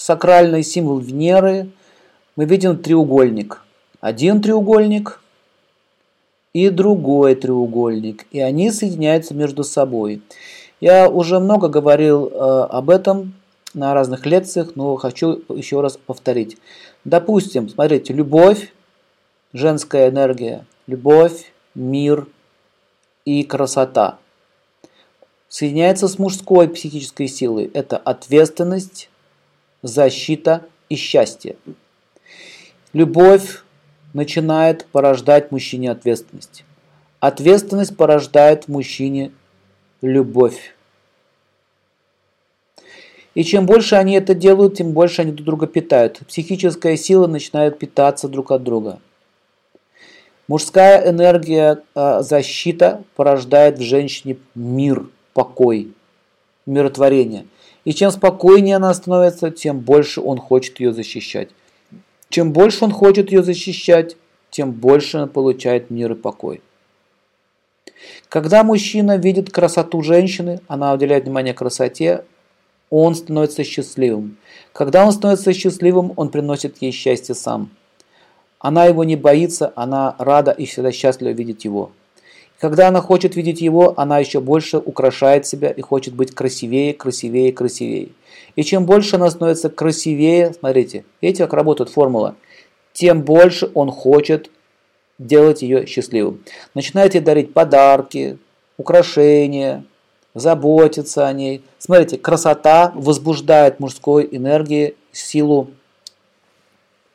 сакральный символ Венеры, мы видим треугольник. Один треугольник и другой треугольник. И они соединяются между собой. Я уже много говорил э, об этом на разных лекциях, но хочу еще раз повторить. Допустим, смотрите, любовь, женская энергия, любовь, мир и красота соединяется с мужской психической силой. Это ответственность, защита и счастье. Любовь начинает порождать мужчине ответственность. Ответственность порождает в мужчине любовь. И чем больше они это делают, тем больше они друг друга питают. Психическая сила начинает питаться друг от друга. Мужская энергия э, защита порождает в женщине мир, покой, миротворение. И чем спокойнее она становится, тем больше он хочет ее защищать. Чем больше он хочет ее защищать, тем больше он получает мир и покой. Когда мужчина видит красоту женщины, она уделяет внимание красоте, он становится счастливым. Когда он становится счастливым, он приносит ей счастье сам. Она его не боится, она рада и всегда счастлива видеть его. Когда она хочет видеть его, она еще больше украшает себя и хочет быть красивее, красивее, красивее. И чем больше она становится красивее, смотрите, видите, как работает формула, тем больше он хочет делать ее счастливым. Начинайте дарить подарки, украшения, заботиться о ней. Смотрите, красота возбуждает мужской энергии, силу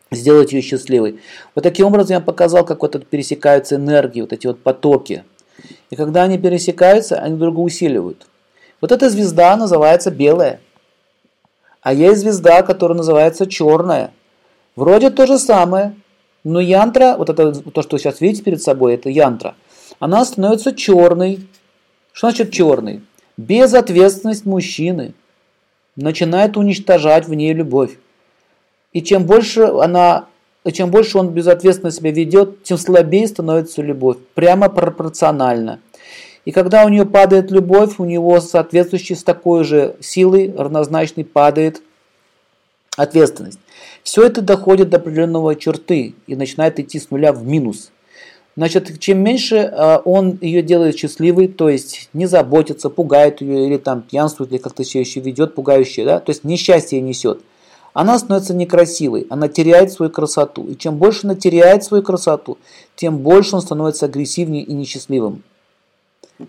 сделать ее счастливой. Вот таким образом я показал, как вот это пересекаются энергии, вот эти вот потоки. И когда они пересекаются, они друг друга усиливают. Вот эта звезда называется белая. А есть звезда, которая называется черная. Вроде то же самое, но янтра, вот это то, что вы сейчас видите перед собой, это янтра, она становится черной. Что значит черный? Безответственность мужчины начинает уничтожать в ней любовь. И чем больше она и чем больше он безответственно себя ведет, тем слабее становится любовь. Прямо пропорционально. И когда у нее падает любовь, у него соответствующий с такой же силой равнозначной падает ответственность. Все это доходит до определенного черты и начинает идти с нуля в минус. Значит, чем меньше а, он ее делает счастливой, то есть не заботится, пугает ее или там пьянствует, или как-то себя еще ведет пугающее, да, то есть несчастье несет – она становится некрасивой, она теряет свою красоту. И чем больше она теряет свою красоту, тем больше он становится агрессивнее и несчастливым.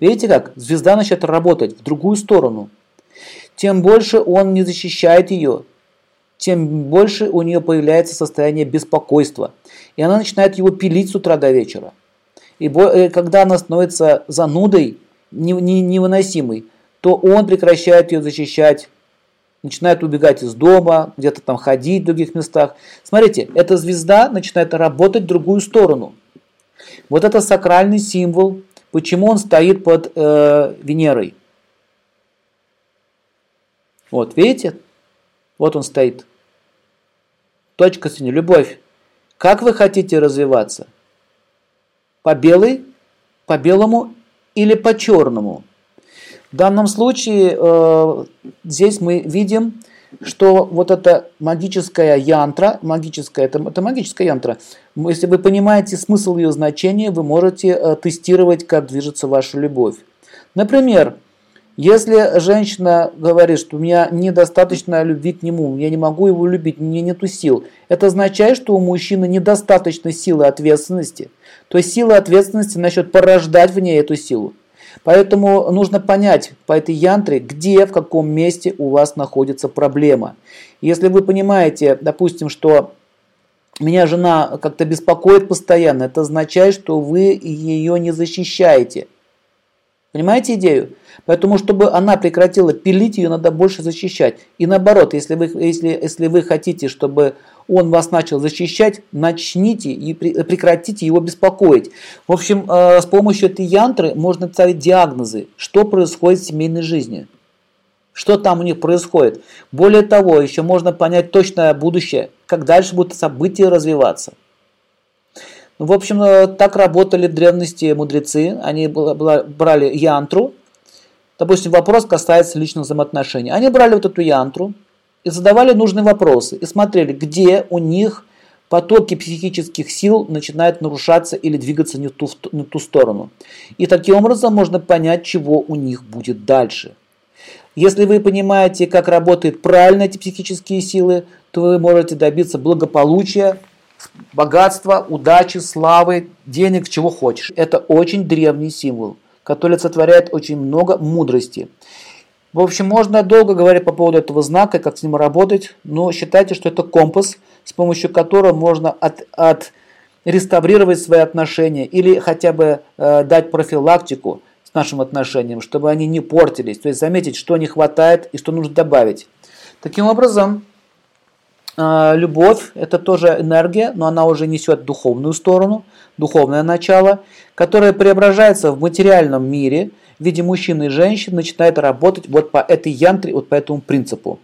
Видите как? Звезда начинает работать в другую сторону. Тем больше он не защищает ее, тем больше у нее появляется состояние беспокойства. И она начинает его пилить с утра до вечера. И э, когда она становится занудой, невыносимой, то он прекращает ее защищать, начинает убегать из дома, где-то там ходить в других местах. Смотрите, эта звезда начинает работать в другую сторону. Вот это сакральный символ, почему он стоит под э, Венерой. Вот, видите? Вот он стоит. Точка сегодня, любовь. Как вы хотите развиваться? По белой, по белому или по черному? В данном случае э, здесь мы видим, что вот эта магическая янтра, магическая, это, это магическая янтра, если вы понимаете смысл ее значения, вы можете э, тестировать, как движется ваша любовь. Например, если женщина говорит, что у меня недостаточно любви к нему, я не могу его любить, мне нету сил, это означает, что у мужчины недостаточно силы ответственности. То есть сила ответственности начнет порождать в ней эту силу. Поэтому нужно понять по этой янтре, где, в каком месте у вас находится проблема. Если вы понимаете, допустим, что меня жена как-то беспокоит постоянно, это означает, что вы ее не защищаете. Понимаете идею? Поэтому, чтобы она прекратила пилить, ее надо больше защищать. И наоборот, если вы, если, если вы хотите, чтобы он вас начал защищать, начните и прекратите его беспокоить. В общем, э, с помощью этой янтры можно ставить диагнозы, что происходит в семейной жизни. Что там у них происходит. Более того, еще можно понять точное будущее, как дальше будут события развиваться. Ну, в общем, э, так работали в древности мудрецы. Они брали янтру. Допустим, вопрос касается личных взаимоотношений. Они брали вот эту янтру и задавали нужные вопросы, и смотрели, где у них потоки психических сил начинают нарушаться или двигаться не в ту, не в ту сторону. И таким образом можно понять, чего у них будет дальше. Если вы понимаете, как работают правильно эти психические силы, то вы можете добиться благополучия, богатства, удачи, славы, денег, чего хочешь. Это очень древний символ, который олицетворяет очень много мудрости. В общем, можно долго говорить по поводу этого знака, как с ним работать, но считайте, что это компас, с помощью которого можно от, от реставрировать свои отношения или хотя бы э, дать профилактику с нашим отношениям, чтобы они не портились, то есть заметить, что не хватает и что нужно добавить. Таким образом, любовь – это тоже энергия, но она уже несет духовную сторону, духовное начало, которое преображается в материальном мире – в виде мужчины и женщины начинает работать вот по этой янтре, вот по этому принципу.